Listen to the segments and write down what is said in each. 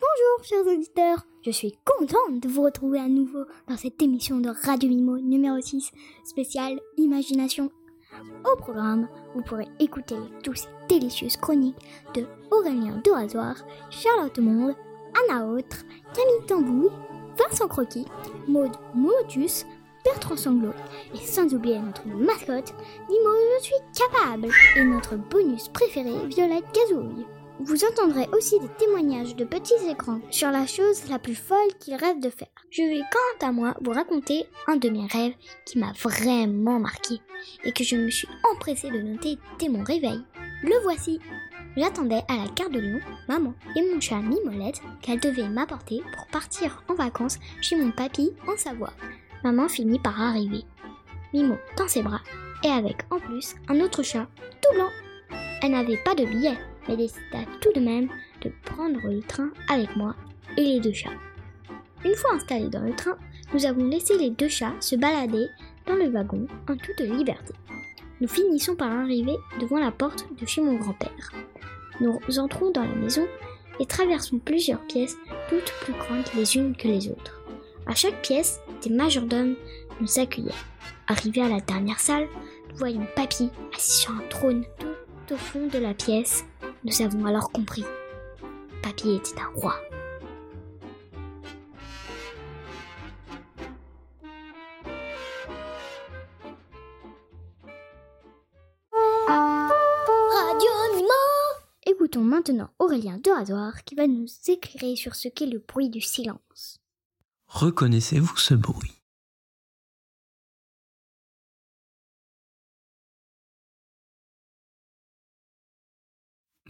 Bonjour chers auditeurs, je suis contente de vous retrouver à nouveau dans cette émission de Radio Mimo numéro 6 spéciale Imagination. Au programme, vous pourrez écouter toutes ces délicieuses chroniques de Aurélien de Rasoir, Charlotte Monde, Anna Autre, Camille Tambouille, Vincent Croquis, Maude Motus, Bertrand Sanglot et sans oublier notre mascotte, Mimo Je suis capable et notre bonus préféré Violette Gazouille. Vous entendrez aussi des témoignages de petits écrans sur la chose la plus folle qu'ils rêvent de faire. Je vais quant à moi vous raconter un de mes rêves qui m'a vraiment marqué et que je me suis empressée de noter dès mon réveil. Le voici. J'attendais à la gare de Lyon maman et mon chat Mimolette qu'elle devait m'apporter pour partir en vacances chez mon papy en Savoie. Maman finit par arriver. Mimo dans ses bras et avec en plus un autre chat tout blanc. Elle n'avait pas de billet mais décida tout de même de prendre le train avec moi et les deux chats. Une fois installés dans le train, nous avons laissé les deux chats se balader dans le wagon en toute liberté. Nous finissons par arriver devant la porte de chez mon grand-père. Nous entrons dans la maison et traversons plusieurs pièces, toutes plus grandes les unes que les autres. À chaque pièce, des majordomes nous accueillaient. Arrivés à la dernière salle, nous voyons Papy assis sur un trône tout au fond de la pièce nous avons alors compris. Papy était un roi. Radio Mimo Écoutons maintenant Aurélien de Rasoir qui va nous éclairer sur ce qu'est le bruit du silence. Reconnaissez-vous ce bruit?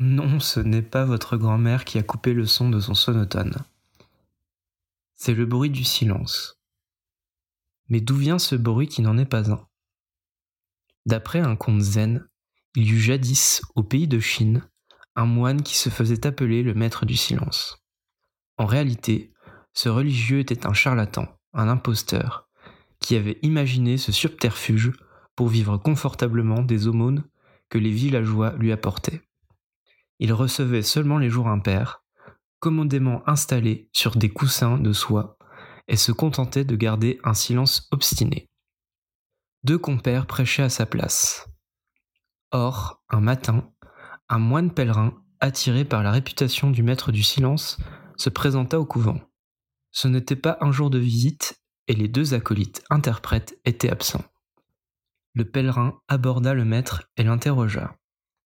Non, ce n'est pas votre grand-mère qui a coupé le son de son sonotone. C'est le bruit du silence. Mais d'où vient ce bruit qui n'en est pas un? D'après un conte zen, il y eut jadis, au pays de Chine, un moine qui se faisait appeler le maître du silence. En réalité, ce religieux était un charlatan, un imposteur, qui avait imaginé ce subterfuge pour vivre confortablement des aumônes que les villageois lui apportaient il recevait seulement les jours impairs, commodément installé sur des coussins de soie, et se contentait de garder un silence obstiné. Deux compères prêchaient à sa place. Or, un matin, un moine pèlerin, attiré par la réputation du maître du silence, se présenta au couvent. Ce n'était pas un jour de visite, et les deux acolytes interprètes étaient absents. Le pèlerin aborda le maître et l'interrogea.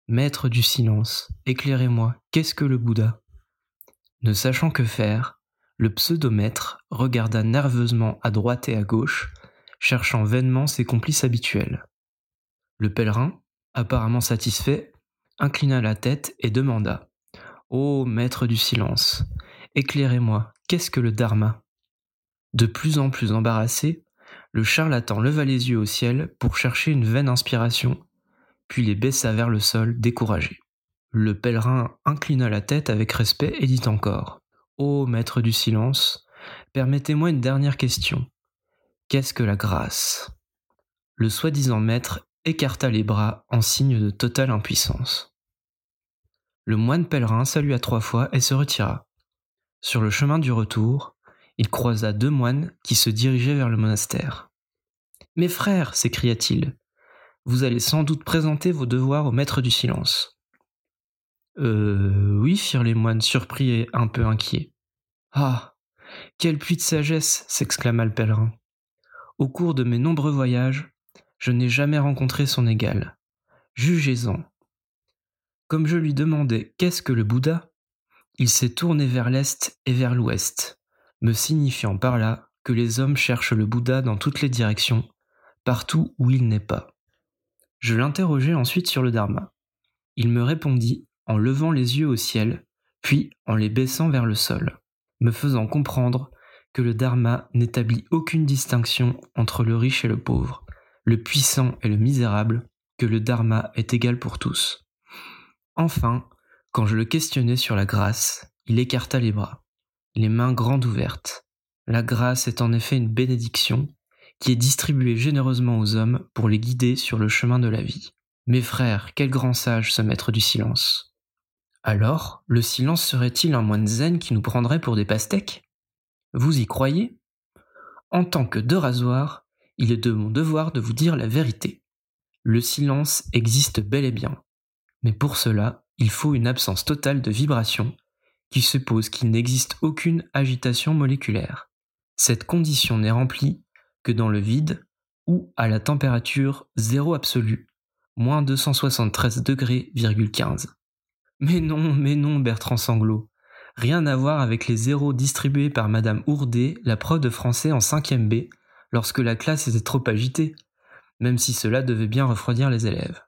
Maître du silence, éclairez-moi, qu'est-ce que le Bouddha? Ne sachant que faire, le pseudomètre regarda nerveusement à droite et à gauche, cherchant vainement ses complices habituels. Le pèlerin, apparemment satisfait, inclina la tête et demanda Ô maître du silence, éclairez-moi, qu'est-ce que le Dharma? De plus en plus embarrassé, le charlatan leva les yeux au ciel pour chercher une vaine inspiration puis les baissa vers le sol, découragé. Le pèlerin inclina la tête avec respect et dit encore Ô maître du silence, permettez-moi une dernière question. Qu'est-ce que la grâce? Le soi-disant maître écarta les bras en signe de totale impuissance. Le moine pèlerin salua trois fois et se retira. Sur le chemin du retour, il croisa deux moines qui se dirigeaient vers le monastère. Mes frères, s'écria-t-il, vous allez sans doute présenter vos devoirs au maître du silence. Euh. Oui, firent les moines, surpris et un peu inquiets. Ah. Quel puits de sagesse. s'exclama le pèlerin. Au cours de mes nombreux voyages, je n'ai jamais rencontré son égal. Jugez-en. Comme je lui demandais qu'est-ce que le Bouddha, il s'est tourné vers l'est et vers l'ouest, me signifiant par là que les hommes cherchent le Bouddha dans toutes les directions, partout où il n'est pas. Je l'interrogeai ensuite sur le Dharma. Il me répondit en levant les yeux au ciel, puis en les baissant vers le sol, me faisant comprendre que le Dharma n'établit aucune distinction entre le riche et le pauvre, le puissant et le misérable, que le Dharma est égal pour tous. Enfin, quand je le questionnai sur la grâce, il écarta les bras, les mains grandes ouvertes. La grâce est en effet une bénédiction qui est distribué généreusement aux hommes pour les guider sur le chemin de la vie. Mes frères, quel grand sage ce maître du silence. Alors, le silence serait-il un moine zen qui nous prendrait pour des pastèques? Vous y croyez? En tant que deux rasoirs, il est de mon devoir de vous dire la vérité. Le silence existe bel et bien. Mais pour cela, il faut une absence totale de vibration qui suppose qu'il n'existe aucune agitation moléculaire. Cette condition n'est remplie que dans le vide ou à la température zéro absolue, moins 273 degrés, mais non, mais non, Bertrand Sanglot. Rien à voir avec les zéros distribués par Madame Ourdet, la prof de français en 5e B, lorsque la classe était trop agitée, même si cela devait bien refroidir les élèves.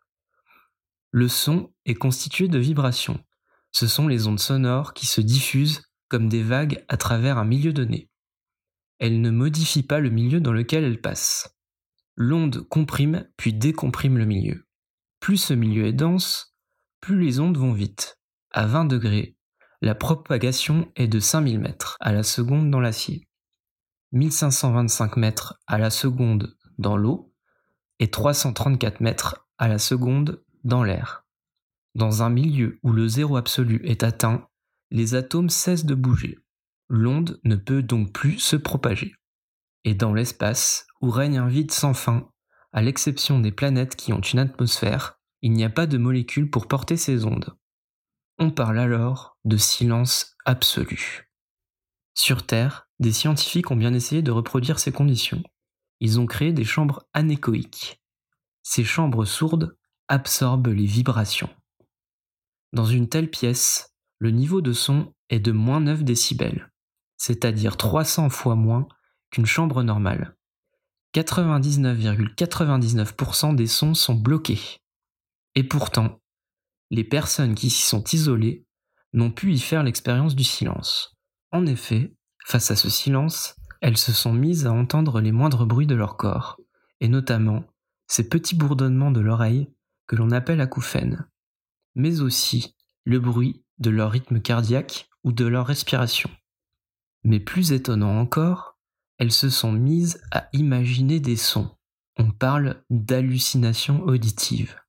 Le son est constitué de vibrations. Ce sont les ondes sonores qui se diffusent comme des vagues à travers un milieu donné. Elles ne modifient pas le milieu dans lequel elles passent. L'onde comprime puis décomprime le milieu. Plus ce milieu est dense, plus les ondes vont vite. À 20 degrés, la propagation est de 5000 mètres à la seconde dans l'acier, 1525 mètres à la seconde dans l'eau et 334 mètres à la seconde dans l'air. Dans un milieu où le zéro absolu est atteint, les atomes cessent de bouger. L'onde ne peut donc plus se propager. Et dans l'espace, où règne un vide sans fin, à l'exception des planètes qui ont une atmosphère, il n'y a pas de molécules pour porter ces ondes. On parle alors de silence absolu. Sur Terre, des scientifiques ont bien essayé de reproduire ces conditions. Ils ont créé des chambres anéchoïques. Ces chambres sourdes absorbent les vibrations. Dans une telle pièce, le niveau de son est de moins 9 décibels, c'est-à-dire 300 fois moins qu'une chambre normale. 99,99% des sons sont bloqués. Et pourtant, les personnes qui s'y sont isolées n'ont pu y faire l'expérience du silence. En effet, face à ce silence, elles se sont mises à entendre les moindres bruits de leur corps, et notamment ces petits bourdonnements de l'oreille que l'on appelle acouphènes, mais aussi le bruit de leur rythme cardiaque ou de leur respiration. Mais plus étonnant encore, elles se sont mises à imaginer des sons. On parle d'hallucination auditive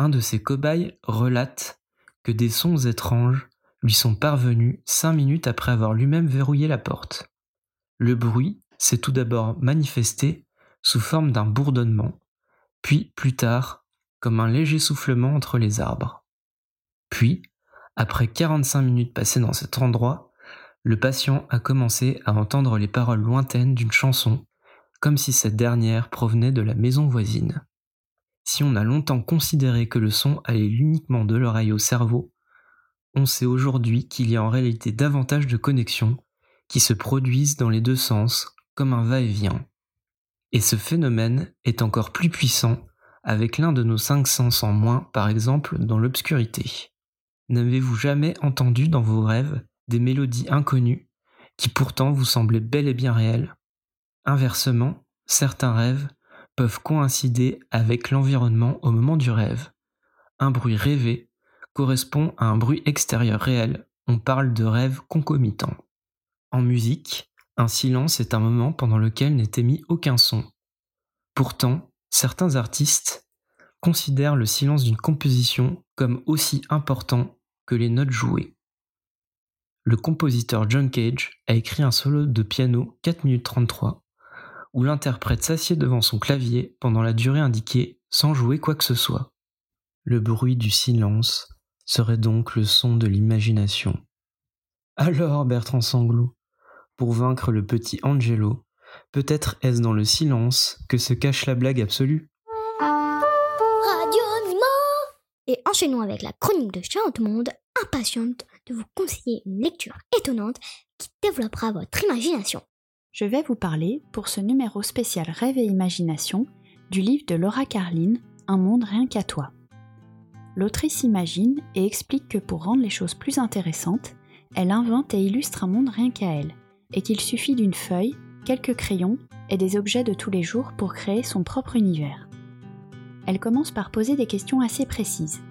un de ses cobayes relate que des sons étranges lui sont parvenus cinq minutes après avoir lui-même verrouillé la porte. Le bruit s'est tout d'abord manifesté sous forme d'un bourdonnement, puis plus tard comme un léger soufflement entre les arbres. Puis, après 45 minutes passées dans cet endroit, le patient a commencé à entendre les paroles lointaines d'une chanson, comme si cette dernière provenait de la maison voisine. Si on a longtemps considéré que le son allait uniquement de l'oreille au cerveau, on sait aujourd'hui qu'il y a en réalité davantage de connexions qui se produisent dans les deux sens comme un va-et-vient. Et ce phénomène est encore plus puissant avec l'un de nos cinq sens en moins, par exemple dans l'obscurité. N'avez-vous jamais entendu dans vos rêves des mélodies inconnues qui pourtant vous semblaient bel et bien réelles Inversement, certains rêves peuvent coïncider avec l'environnement au moment du rêve. Un bruit rêvé correspond à un bruit extérieur réel. On parle de rêve concomitant. En musique, un silence est un moment pendant lequel n'est émis aucun son. Pourtant, certains artistes considèrent le silence d'une composition comme aussi important que les notes jouées. Le compositeur John Cage a écrit un solo de piano 4 minutes 33 où l'interprète s'assied devant son clavier pendant la durée indiquée sans jouer quoi que ce soit. Le bruit du silence serait donc le son de l'imagination. Alors, Bertrand Sanglot, pour vaincre le petit Angelo, peut-être est-ce dans le silence que se cache la blague absolue? Et enchaînons avec la chronique de Charlotte Monde, impatiente de vous conseiller une lecture étonnante qui développera votre imagination je vais vous parler, pour ce numéro spécial Rêve et Imagination, du livre de Laura Carlin, Un monde rien qu'à toi. L'autrice imagine et explique que pour rendre les choses plus intéressantes, elle invente et illustre un monde rien qu'à elle, et qu'il suffit d'une feuille, quelques crayons et des objets de tous les jours pour créer son propre univers. Elle commence par poser des questions assez précises.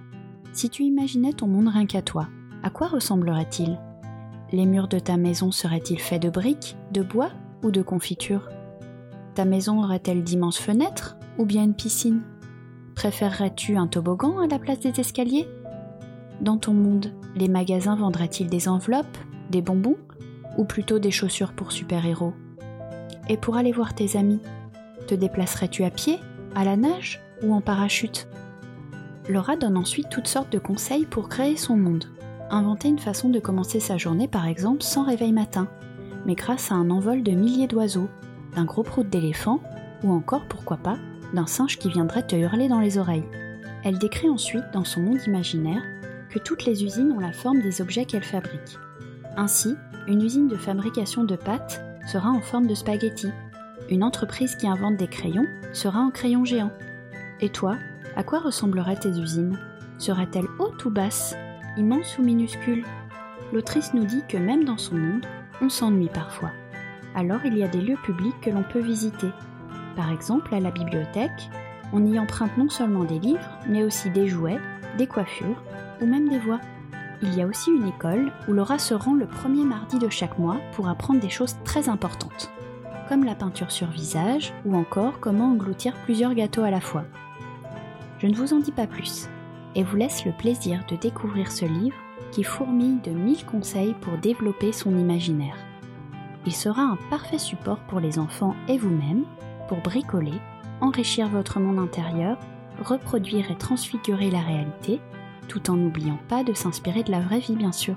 Si tu imaginais ton monde rien qu'à toi, à quoi ressemblerait-il? Les murs de ta maison seraient-ils faits de briques, de bois ou de confiture Ta maison aurait-elle d'immenses fenêtres ou bien une piscine? Préférerais-tu un toboggan à la place des escaliers? Dans ton monde, les magasins vendraient-ils des enveloppes, des bonbons ou plutôt des chaussures pour super-héros? Et pour aller voir tes amis, te déplacerais-tu à pied, à la nage ou en parachute? Laura donne ensuite toutes sortes de conseils pour créer son monde. Inventer une façon de commencer sa journée par exemple sans réveil matin, mais grâce à un envol de milliers d'oiseaux, d'un gros prout d'éléphant ou encore, pourquoi pas, d'un singe qui viendrait te hurler dans les oreilles. Elle décrit ensuite dans son monde imaginaire que toutes les usines ont la forme des objets qu'elles fabriquent. Ainsi, une usine de fabrication de pâtes sera en forme de spaghetti. Une entreprise qui invente des crayons sera en crayon géant. Et toi, à quoi ressembleraient tes usines? Seraient-elles hautes ou basses Immenses ou minuscules L'autrice nous dit que même dans son monde, on s'ennuie parfois. Alors il y a des lieux publics que l'on peut visiter. Par exemple, à la bibliothèque, on y emprunte non seulement des livres, mais aussi des jouets, des coiffures ou même des voix. Il y a aussi une école où Laura se rend le premier mardi de chaque mois pour apprendre des choses très importantes, comme la peinture sur visage ou encore comment engloutir plusieurs gâteaux à la fois. Je ne vous en dis pas plus et vous laisse le plaisir de découvrir ce livre qui fourmille de mille conseils pour développer son imaginaire. Il sera un parfait support pour les enfants et vous-même pour bricoler, enrichir votre monde intérieur, reproduire et transfigurer la réalité tout en n'oubliant pas de s'inspirer de la vraie vie bien sûr.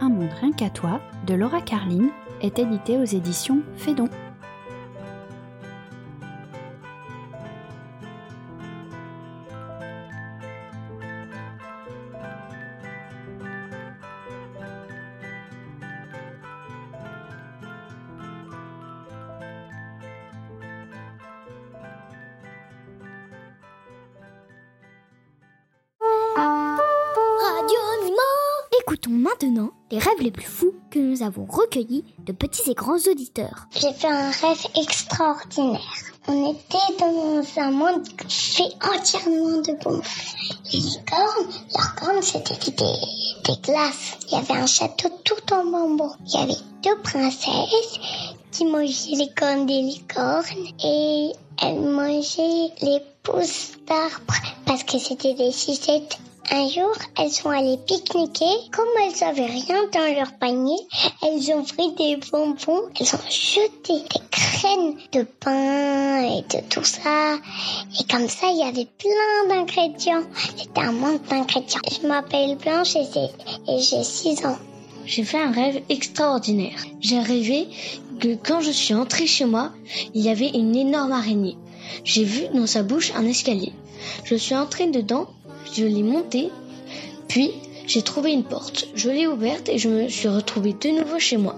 Un monde rien qu'à toi de Laura Carline est édité aux éditions Fédon. Maintenant les rêves les plus fous que nous avons recueillis de petits et grands auditeurs. J'ai fait un rêve extraordinaire. On était dans un monde fait entièrement de bonbons. Les licornes, leurs cornes c'était des, des glaces. Il y avait un château tout en bonbons. Il y avait deux princesses qui mangeaient les cornes des licornes et elles mangeaient les pousses d'arbres parce que c'était des cisettes un jour, elles sont allées pique-niquer. Comme elles avaient rien dans leur panier, elles ont pris des bonbons. Elles ont jeté des graines de pain et de tout ça. Et comme ça, il y avait plein d'ingrédients. C'était un monde d'ingrédients. Je m'appelle Blanche et j'ai 6 ans. J'ai fait un rêve extraordinaire. J'ai rêvé que quand je suis entrée chez moi, il y avait une énorme araignée. J'ai vu dans sa bouche un escalier. Je suis entrée dedans je l'ai montée, puis j'ai trouvé une porte. Je l'ai ouverte et je me suis retrouvée de nouveau chez moi.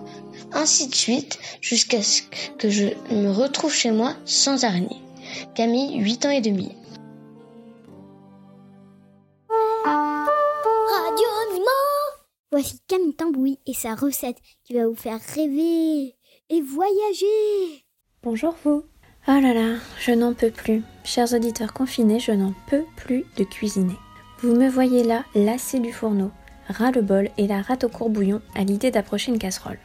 Ainsi de suite, jusqu'à ce que je me retrouve chez moi sans araignée. Camille, 8 ans et demi. Radio Voici Camille Tambouy et sa recette qui va vous faire rêver et voyager. Bonjour vous. Oh là là, je n'en peux plus. Chers auditeurs confinés, je n'en peux plus de cuisiner. Vous me voyez là, lassé du fourneau, ras le bol et la rate au courbouillon à l'idée d'approcher une casserole.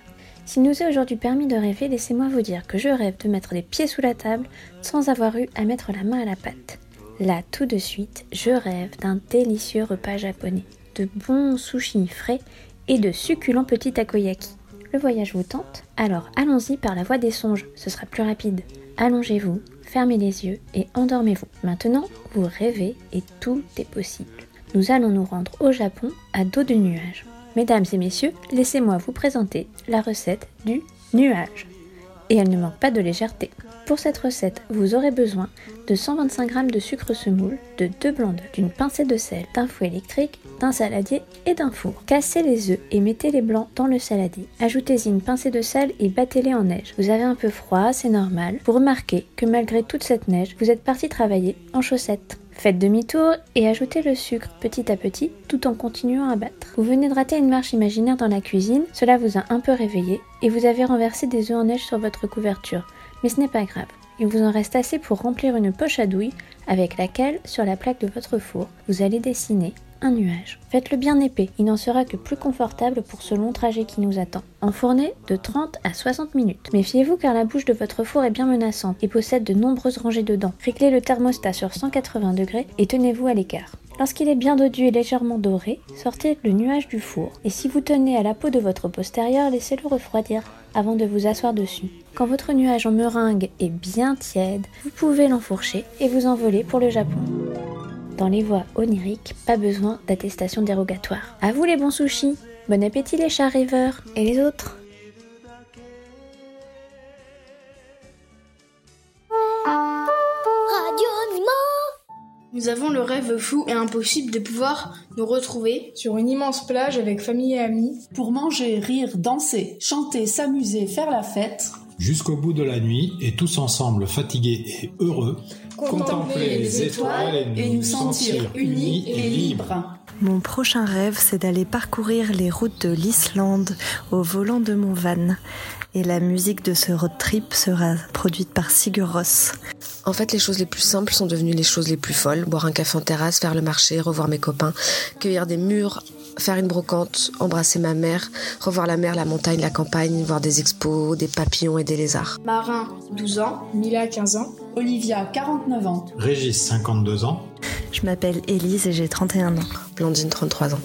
S'il nous est aujourd'hui permis de rêver, laissez-moi vous dire que je rêve de mettre les pieds sous la table sans avoir eu à mettre la main à la pâte. Là, tout de suite, je rêve d'un délicieux repas japonais, de bons sushis frais et de succulents petits takoyaki. Le voyage vous tente Alors allons-y par la voie des songes, ce sera plus rapide. Allongez-vous, fermez les yeux et endormez-vous. Maintenant, vous rêvez et tout est possible. Nous allons nous rendre au Japon à dos de nuage. Mesdames et messieurs, laissez-moi vous présenter la recette du nuage. Et elle ne manque pas de légèreté. Pour cette recette, vous aurez besoin de 125 g de sucre semoule, de 2 blancs d'œufs, d'une pincée de sel, d'un fouet électrique, d'un saladier et d'un four. Cassez les œufs et mettez les blancs dans le saladier. Ajoutez-y une pincée de sel et battez-les en neige. Vous avez un peu froid, c'est normal. Vous remarquez que malgré toute cette neige, vous êtes parti travailler en chaussettes. Faites demi-tour et ajoutez le sucre petit à petit tout en continuant à battre. Vous venez de rater une marche imaginaire dans la cuisine, cela vous a un peu réveillé et vous avez renversé des œufs en neige sur votre couverture. Mais ce n'est pas grave. Il vous en reste assez pour remplir une poche à douille avec laquelle, sur la plaque de votre four, vous allez dessiner un nuage. Faites-le bien épais, il n'en sera que plus confortable pour ce long trajet qui nous attend. Enfournez de 30 à 60 minutes. Méfiez-vous car la bouche de votre four est bien menaçante et possède de nombreuses rangées de dents. Réglez le thermostat sur 180 degrés et tenez-vous à l'écart. Lorsqu'il est bien dodu et légèrement doré, sortez le nuage du four. Et si vous tenez à la peau de votre postérieur, laissez-le refroidir avant de vous asseoir dessus. Quand votre nuage en meringue est bien tiède, vous pouvez l'enfourcher et vous envoler pour le Japon. Dans les voies oniriques, pas besoin d'attestation dérogatoire. À vous les bons sushis Bon appétit les chats rêveurs Et les autres? Nous avons le rêve fou et impossible de pouvoir nous retrouver sur une immense plage avec famille et amis. pour manger, rire, danser, chanter, s'amuser, faire la fête. Jusqu'au bout de la nuit et tous ensemble fatigués et heureux, contempler les étoiles et nous sentir unis et libres. Mon prochain rêve, c'est d'aller parcourir les routes de l'Islande au volant de mon van. Et la musique de ce road trip sera produite par Sigur Rós. En fait, les choses les plus simples sont devenues les choses les plus folles. Boire un café en terrasse, faire le marché, revoir mes copains, cueillir des murs, faire une brocante, embrasser ma mère, revoir la mer, la montagne, la campagne, voir des expos, des papillons et des lézards. Marin, 12 ans. Mila, 15 ans. Olivia, 49 ans. Régis 52 ans, Je m'appelle Élise et j'ai 31 ans. Blandine, 33 ans.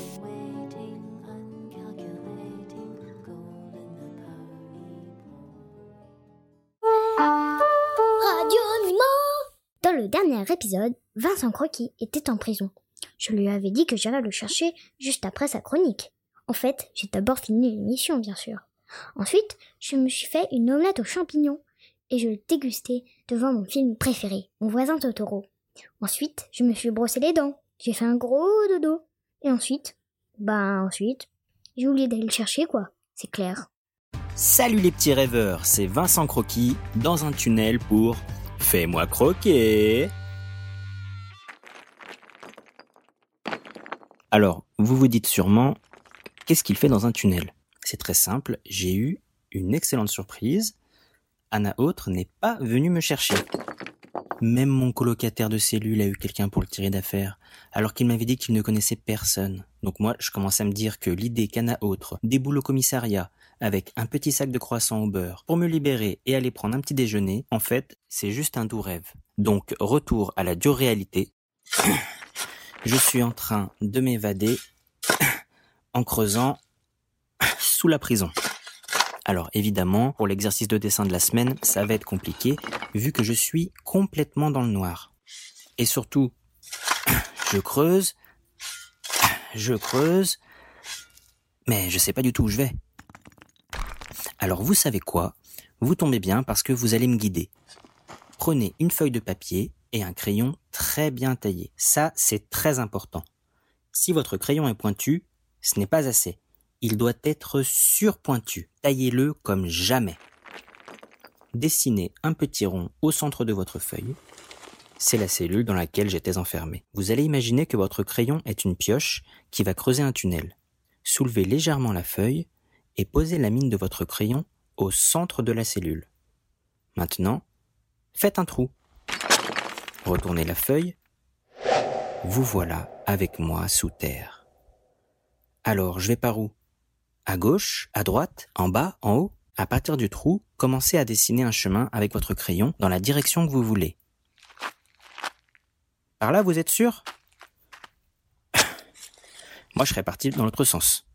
Épisode, Vincent Croquis était en prison. Je lui avais dit que j'irais le chercher juste après sa chronique. En fait, j'ai d'abord fini l'émission, bien sûr. Ensuite, je me suis fait une omelette aux champignons et je dégusté devant mon film préféré, Mon voisin Totoro. Ensuite, je me suis brossé les dents. J'ai fait un gros dodo. Et ensuite, bah ensuite, j'ai oublié d'aller le chercher, quoi. C'est clair. Salut les petits rêveurs, c'est Vincent Croquis dans un tunnel pour Fais-moi croquer. Alors, vous vous dites sûrement, qu'est-ce qu'il fait dans un tunnel? C'est très simple, j'ai eu une excellente surprise. Anna Autre n'est pas venue me chercher. Même mon colocataire de cellule a eu quelqu'un pour le tirer d'affaire, alors qu'il m'avait dit qu'il ne connaissait personne. Donc moi, je commence à me dire que l'idée qu'Anna Autre déboule au commissariat avec un petit sac de croissants au beurre pour me libérer et aller prendre un petit déjeuner, en fait, c'est juste un doux rêve. Donc, retour à la dure réalité. Je suis en train de m'évader en creusant sous la prison. Alors évidemment, pour l'exercice de dessin de la semaine, ça va être compliqué, vu que je suis complètement dans le noir. Et surtout, je creuse, je creuse, mais je sais pas du tout où je vais. Alors vous savez quoi? Vous tombez bien parce que vous allez me guider. Prenez une feuille de papier et un crayon très bien taillé. Ça, c'est très important. Si votre crayon est pointu, ce n'est pas assez. Il doit être surpointu. Taillez-le comme jamais. Dessinez un petit rond au centre de votre feuille. C'est la cellule dans laquelle j'étais enfermé. Vous allez imaginer que votre crayon est une pioche qui va creuser un tunnel. Soulevez légèrement la feuille et posez la mine de votre crayon au centre de la cellule. Maintenant, faites un trou. Retournez la feuille. Vous voilà avec moi sous terre. Alors, je vais par où? À gauche, à droite, en bas, en haut? À partir du trou, commencez à dessiner un chemin avec votre crayon dans la direction que vous voulez. Par là, vous êtes sûr? Moi, je serais parti dans l'autre sens.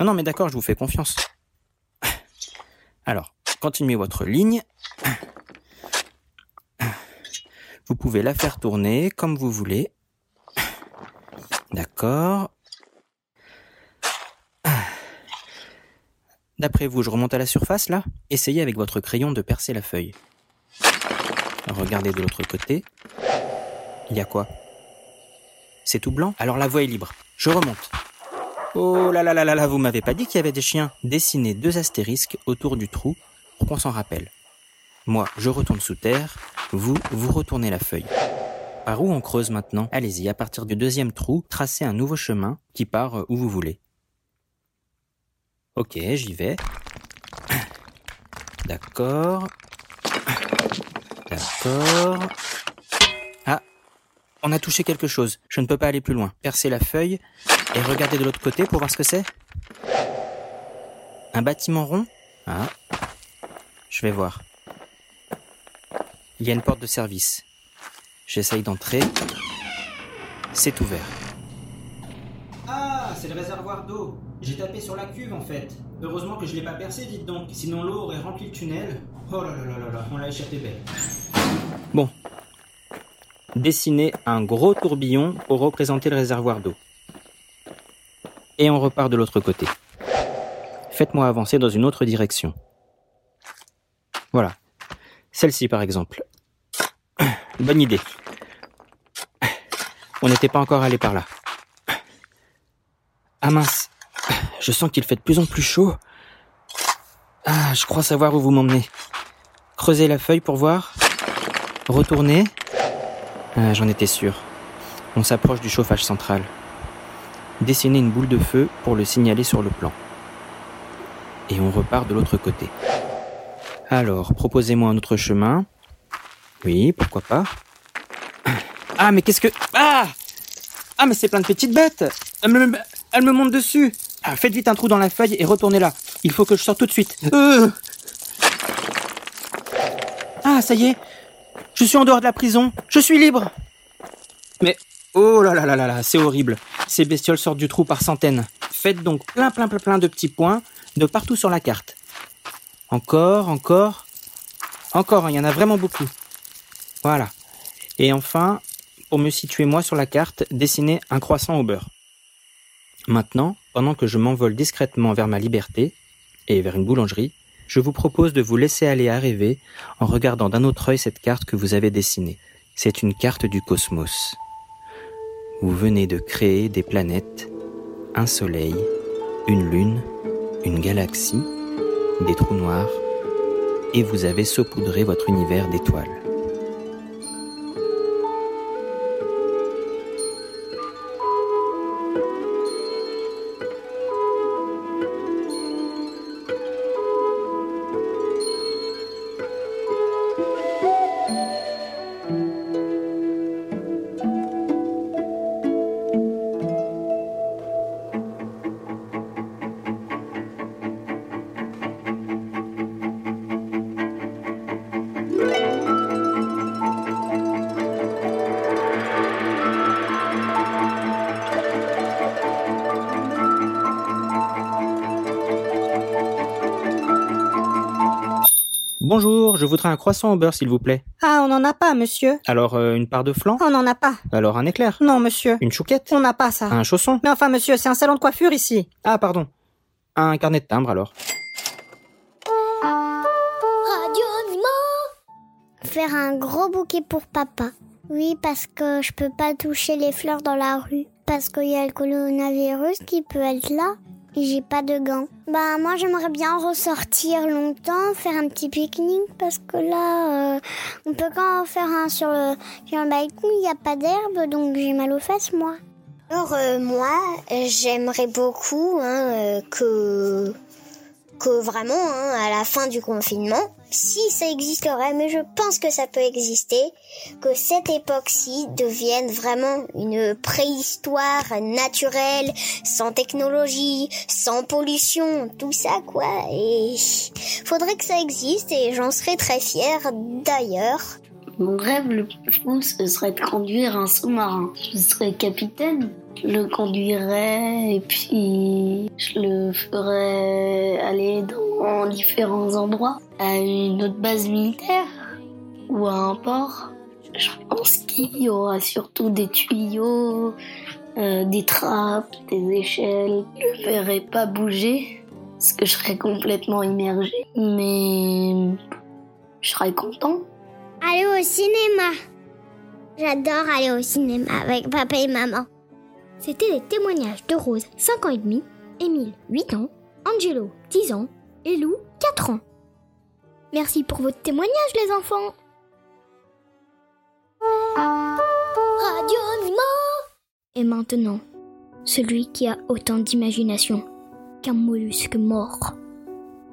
Non, non, mais d'accord, je vous fais confiance. Alors, continuez votre ligne. Vous pouvez la faire tourner comme vous voulez. D'accord. D'après vous, je remonte à la surface là? Essayez avec votre crayon de percer la feuille. Regardez de l'autre côté. Il y a quoi? C'est tout blanc? Alors la voie est libre. Je remonte. Oh là là là là là, vous m'avez pas dit qu'il y avait des chiens? Dessinez deux astérisques autour du trou pour qu'on s'en rappelle. Moi, je retourne sous terre. Vous, vous retournez la feuille. Par où on creuse maintenant Allez-y, à partir du deuxième trou, tracez un nouveau chemin qui part où vous voulez. Ok, j'y vais. D'accord. D'accord. Ah, on a touché quelque chose. Je ne peux pas aller plus loin. Percez la feuille et regardez de l'autre côté pour voir ce que c'est. Un bâtiment rond? Ah. Je vais voir. Il y a une porte de service. J'essaye d'entrer. c'est ouvert. Ah, c'est le réservoir d'eau. J'ai tapé sur la cuve en fait. Heureusement que je l'ai pas percé, dites donc. Sinon l'eau aurait rempli le tunnel. Oh là là là là là, on l'a échappé belle. Bon. Dessinez un gros tourbillon pour représenter le réservoir d'eau. Et on repart de l'autre côté. Faites-moi avancer dans une autre direction. Voilà. Celle-ci par exemple. Bonne idée. On n'était pas encore allé par là. Ah mince. Je sens qu'il fait de plus en plus chaud. Ah, je crois savoir où vous m'emmenez. Creusez la feuille pour voir. Retournez. Ah, j'en étais sûr. On s'approche du chauffage central. Dessinez une boule de feu pour le signaler sur le plan. Et on repart de l'autre côté. Alors, proposez-moi un autre chemin. Oui, pourquoi pas. Ah, mais qu'est-ce que... Ah Ah, mais c'est plein de petites bêtes Elle me, elle me monte dessus ah, Faites vite un trou dans la feuille et retournez là. Il faut que je sorte tout de suite. Euh ah, ça y est Je suis en dehors de la prison Je suis libre Mais... Oh là là là là là, c'est horrible. Ces bestioles sortent du trou par centaines. Faites donc plein plein plein plein de petits points de partout sur la carte. Encore, encore, encore, hein, il y en a vraiment beaucoup. Voilà. Et enfin, pour me situer moi sur la carte, dessinez un croissant au beurre. Maintenant, pendant que je m'envole discrètement vers ma liberté, et vers une boulangerie, je vous propose de vous laisser aller à rêver en regardant d'un autre œil cette carte que vous avez dessinée. C'est une carte du cosmos. Vous venez de créer des planètes, un soleil, une lune, une galaxie, des trous noirs, et vous avez saupoudré votre univers d'étoiles. Bonjour, je voudrais un croissant au beurre, s'il vous plaît. Ah, on n'en a pas, monsieur. Alors, euh, une part de flan? On n'en a pas. Alors, un éclair? Non, monsieur. Une chouquette? On n'a pas ça. Un chausson? Mais enfin, monsieur, c'est un salon de coiffure ici. Ah, pardon. Un carnet de timbre, alors. Radio Faire un gros bouquet pour papa. Oui, parce que je peux pas toucher les fleurs dans la rue. Parce qu'il y a le coronavirus qui peut être là. J'ai pas de gants. Bah moi j'aimerais bien ressortir longtemps, faire un petit pique-nique parce que là euh, on peut quand faire un sur le sur le balcon, il n'y a pas d'herbe donc j'ai mal aux fesses moi. Alors euh, moi j'aimerais beaucoup hein, euh, que que vraiment hein, à la fin du confinement, si ça existerait, mais je pense que ça peut exister, que cette époque-ci devienne vraiment une préhistoire naturelle, sans technologie, sans pollution, tout ça quoi. Et faudrait que ça existe et j'en serais très fière d'ailleurs. Mon rêve le plus fou, ce serait de conduire un sous-marin. Je serais capitaine, je le conduirais et puis je le ferais aller dans différents endroits, à une autre base militaire ou à un port. Je pense qu'il y aura surtout des tuyaux, euh, des trappes, des échelles. Je le verrais pas bouger parce que je serais complètement immergé, mais je serais content. Aller au cinéma. J'adore aller au cinéma avec papa et maman. C'était les témoignages de Rose, 5 ans et demi, Émile, 8 ans, Angelo, 10 ans et Lou, 4 ans. Merci pour votre témoignage les enfants. Radio Et maintenant, celui qui a autant d'imagination qu'un mollusque mort.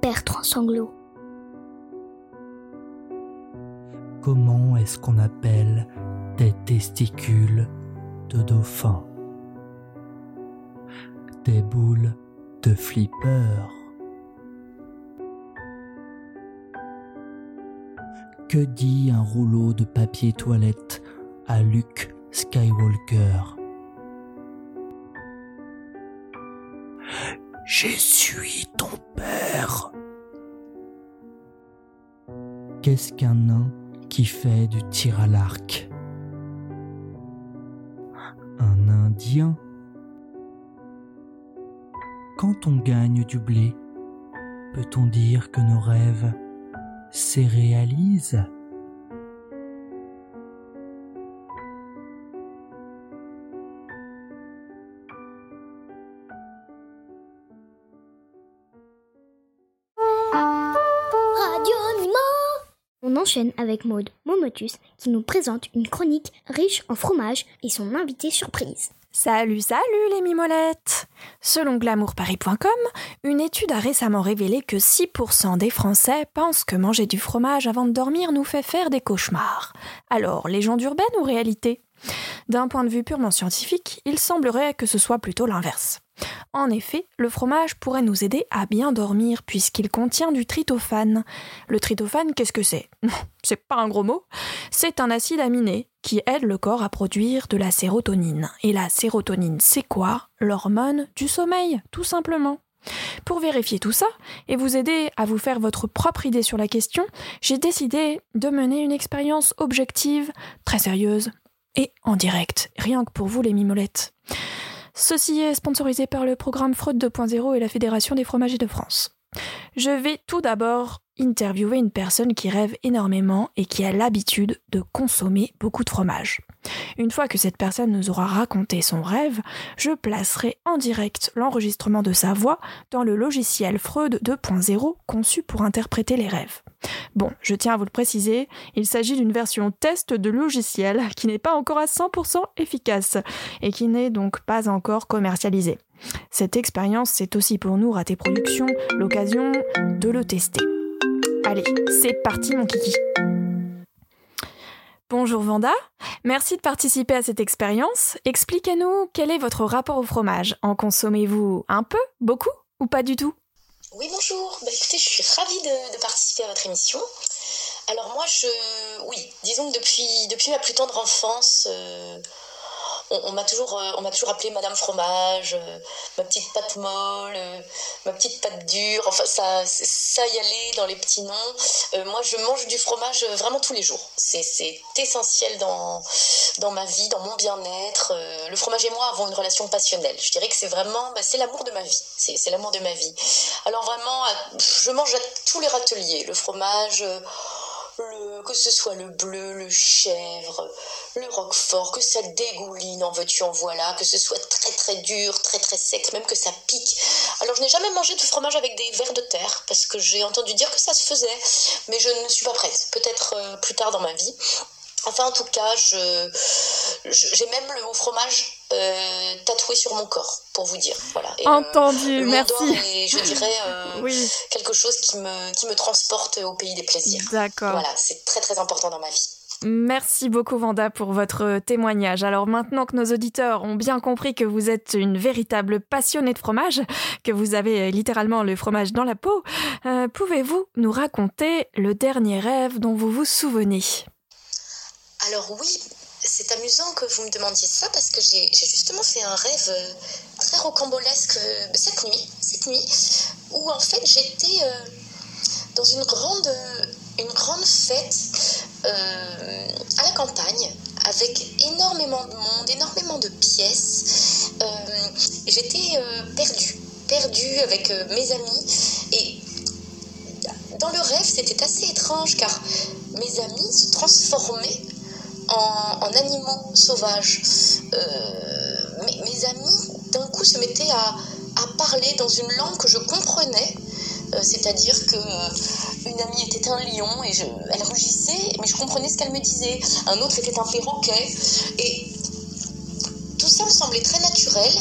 Bertrand Sanglot. comment est-ce qu'on appelle des testicules de dauphin? Des boules de flipper? Que dit un rouleau de papier toilette à Luke Skywalker? Je suis ton père. Qu'est-ce qu'un nain qui fait du tir à l'arc. Un Indien. Quand on gagne du blé, peut-on dire que nos rêves se réalisent? Enchaîne avec Maude Momotus qui nous présente une chronique riche en fromage et son invité surprise. Salut, salut les mimolettes Selon glamourparis.com, une étude a récemment révélé que 6% des Français pensent que manger du fromage avant de dormir nous fait faire des cauchemars. Alors, légende urbaine ou réalité? D'un point de vue purement scientifique, il semblerait que ce soit plutôt l'inverse. En effet, le fromage pourrait nous aider à bien dormir puisqu'il contient du tryptophane. Le tryptophane, qu'est-ce que c'est? C'est pas un gros mot. C'est un acide aminé qui aide le corps à produire de la sérotonine. Et la sérotonine, c'est quoi? L'hormone du sommeil, tout simplement. Pour vérifier tout ça et vous aider à vous faire votre propre idée sur la question, j'ai décidé de mener une expérience objective, très sérieuse et en direct, rien que pour vous les mimolettes. Ceci est sponsorisé par le programme Fraude 2.0 et la Fédération des fromagers de France. Je vais tout d'abord interviewer une personne qui rêve énormément et qui a l'habitude de consommer beaucoup de fromage. Une fois que cette personne nous aura raconté son rêve, je placerai en direct l'enregistrement de sa voix dans le logiciel Freud 2.0 conçu pour interpréter les rêves. Bon, je tiens à vous le préciser, il s'agit d'une version test de logiciel qui n'est pas encore à 100% efficace et qui n'est donc pas encore commercialisée. Cette expérience, c'est aussi pour nous, Raté Productions, l'occasion de le tester. Allez, c'est parti mon kiki. Bonjour Vanda, merci de participer à cette expérience. Expliquez-nous quel est votre rapport au fromage? En consommez-vous un peu, beaucoup ou pas du tout? Oui, bonjour. Bah, écoutez, je suis ravie de, participer à votre émission. Alors moi, je... Oui, disons que depuis, depuis ma plus tendre enfance... Euh on, m'a toujours, euh, on m'a toujours appelé Madame Fromage, euh, ma petite pâte molle, euh, ma petite pâte dure. Enfin, ça, ça y allait dans les petits noms. moi, je mange du fromage vraiment tous les jours. C'est, essentiel dans, dans ma vie, dans mon bien-être. le fromage et moi avons une relation passionnelle. Je dirais que c'est vraiment, bah, c'est l'amour de ma vie. C'est l'amour de ma vie. Alors vraiment, je mange à tous les râteliers. Le fromage le, que ce soit le bleu, le chèvre, le roquefort, que ça dégouline, en veux-tu, en voilà, que ce soit très très dur, très très sec, même que ça pique. Alors je n'ai jamais mangé de fromage avec des vers de terre, parce que j'ai entendu dire que ça se faisait, mais je ne suis pas prête, peut-être euh, plus tard dans ma vie. Enfin, en tout cas, je, j'ai même le mot fromage euh, tatoué sur mon corps, pour vous dire. Voilà. Et Entendu, le, le merci. Et je dirais euh, oui. quelque chose qui me, qui me transporte au pays des plaisirs. D'accord. Voilà, c'est très très important dans ma vie. Merci beaucoup Vanda pour votre témoignage. Alors maintenant que nos auditeurs ont bien compris que vous êtes une véritable passionnée de fromage, que vous avez littéralement le fromage dans la peau, euh, pouvez-vous nous raconter le dernier rêve dont vous vous souvenez? Alors oui, c'est amusant que vous me demandiez ça parce que j'ai justement fait un rêve euh, très rocambolesque euh, cette nuit, cette nuit, où en fait j'étais euh, dans une grande, une grande fête à la campagne avec énormément de monde, énormément de pièces. J'étais perdue, perdue avec mes amis et dans le rêve c'était assez étrange car mes amis se transformaient en, animaux sauvages. Euh, mes, amis, d'un coup, se mettaient à, parler dans une langue que je comprenais. Euh, C'est-à-dire que euh, une amie était un lion et elle rugissait, mais je comprenais ce qu'elle me disait. Un autre était un perroquet. Et tout ça me semblait très naturel.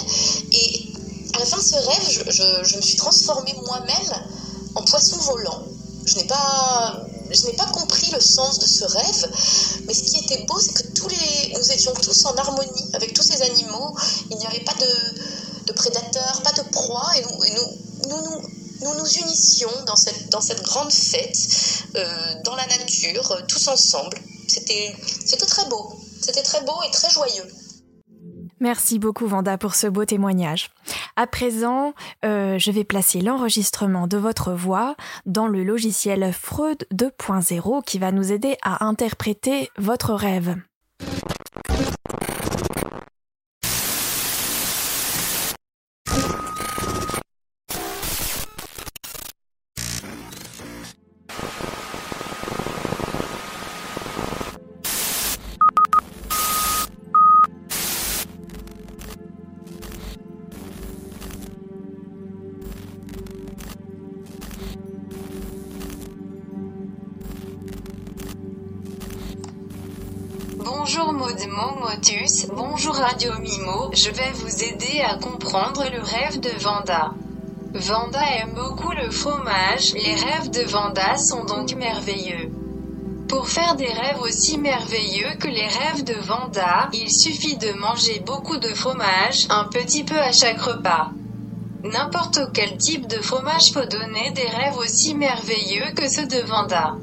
Et à la fin de ce rêve, je, je me suis transformée moi-même en poisson volant. Je n'ai pas je n'ai pas compris le sens de ce rêve, mais ce qui était beau, c'est que tous les, nous étions tous en harmonie avec tous ces animaux. Il n'y avait pas de, de prédateurs, pas de proie, et nous, nous, nous, nous, nous, nous unissions dans cette, dans cette grande fête, euh, dans la nature, euh, tous ensemble. C'était très beau. C'était très beau et très joyeux. Merci beaucoup Vanda pour ce beau témoignage. À présent, euh, je vais placer l'enregistrement de votre voix dans le logiciel Freud 2.0 qui va nous aider à interpréter votre rêve. Mimo, je vais vous aider à comprendre le rêve de Vanda. Vanda aime beaucoup le fromage, les rêves de Vanda sont donc merveilleux. Pour faire des rêves aussi merveilleux que les rêves de Vanda, il suffit de manger beaucoup de fromage, un petit peu à chaque repas. N'importe quel type de fromage peut donner des rêves aussi merveilleux que ceux de Vanda.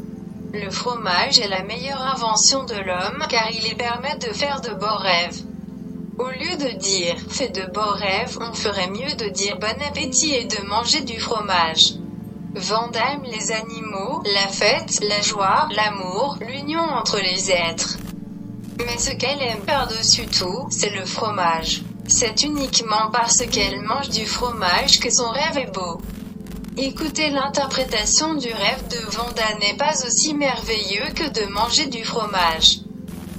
Le fromage est la meilleure invention de l'homme car il permet de faire de beaux rêves. Au lieu de dire fais de beaux rêves, on ferait mieux de dire bon appétit et de manger du fromage. Vanda aime les animaux, la fête, la joie, l'amour, l'union entre les êtres. Mais ce qu'elle aime par-dessus tout, c'est le fromage. C'est uniquement parce qu'elle mange du fromage que son rêve est beau. Écouter l'interprétation du rêve de Vanda n'est pas aussi merveilleux que de manger du fromage.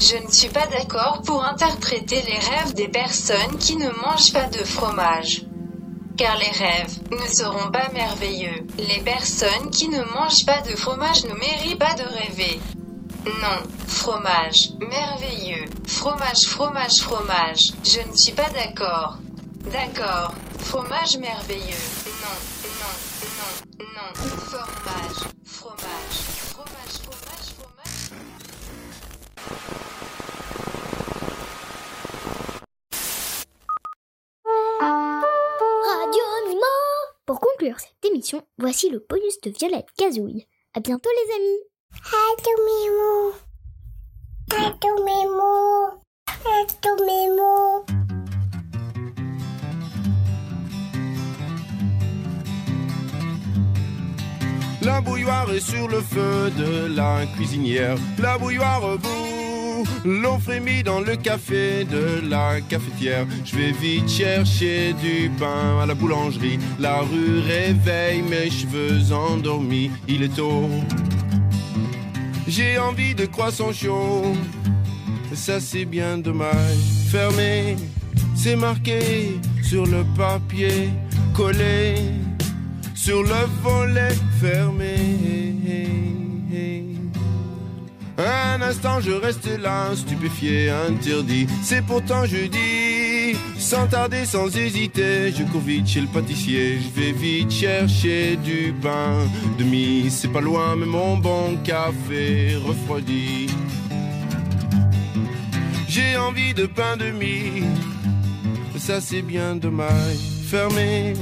Je ne suis pas d'accord pour interpréter les rêves des personnes qui ne mangent pas de fromage. Car les rêves ne seront pas merveilleux. Les personnes qui ne mangent pas de fromage ne méritent pas de rêver. Non, fromage, merveilleux, fromage, fromage, fromage. Je ne suis pas d'accord. D'accord, fromage merveilleux. Non, non, non, non, fromage, fromage, fromage, fromage, fromage. Pour conclure cette émission, voici le bonus de Violette Gazouille. À bientôt les amis Radio Mimo. Radio Mimo. Radio Mimo. La bouilloire est sur le feu de la cuisinière. La bouilloire bout. L'eau frémit dans le café de la cafetière. Je vais vite chercher du pain à la boulangerie. La rue réveille mes cheveux endormis. Il est tôt. J'ai envie de croissants chauds. Ça c'est bien dommage. Fermé, c'est marqué sur le papier collé sur le volet fermé. Un instant, je reste là, stupéfié, interdit. C'est pourtant jeudi. Sans tarder, sans hésiter, je cours vite chez le pâtissier. Je vais vite chercher du pain de mie. C'est pas loin, mais mon bon café refroidi. J'ai envie de pain de mie. Ça, c'est bien dommage. Fermé.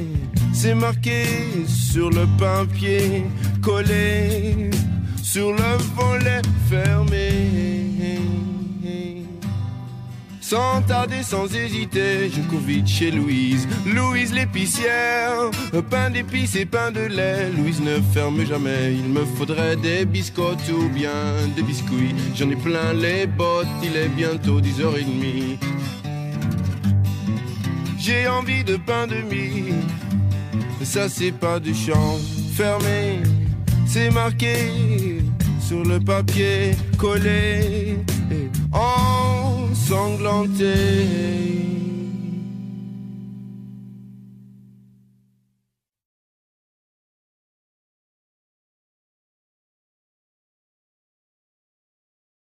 C'est marqué sur le papier, collé sur le volet fermé. Sans tarder, sans hésiter, je cours vite chez Louise. Louise l'épicière, pain d'épices et pain de lait. Louise ne ferme jamais, il me faudrait des biscottes ou bien des biscuits. J'en ai plein les bottes, il est bientôt 10h30. J'ai envie de pain de mie ça c'est pas du chant fermé, c'est marqué sur le papier collé, ensanglanté.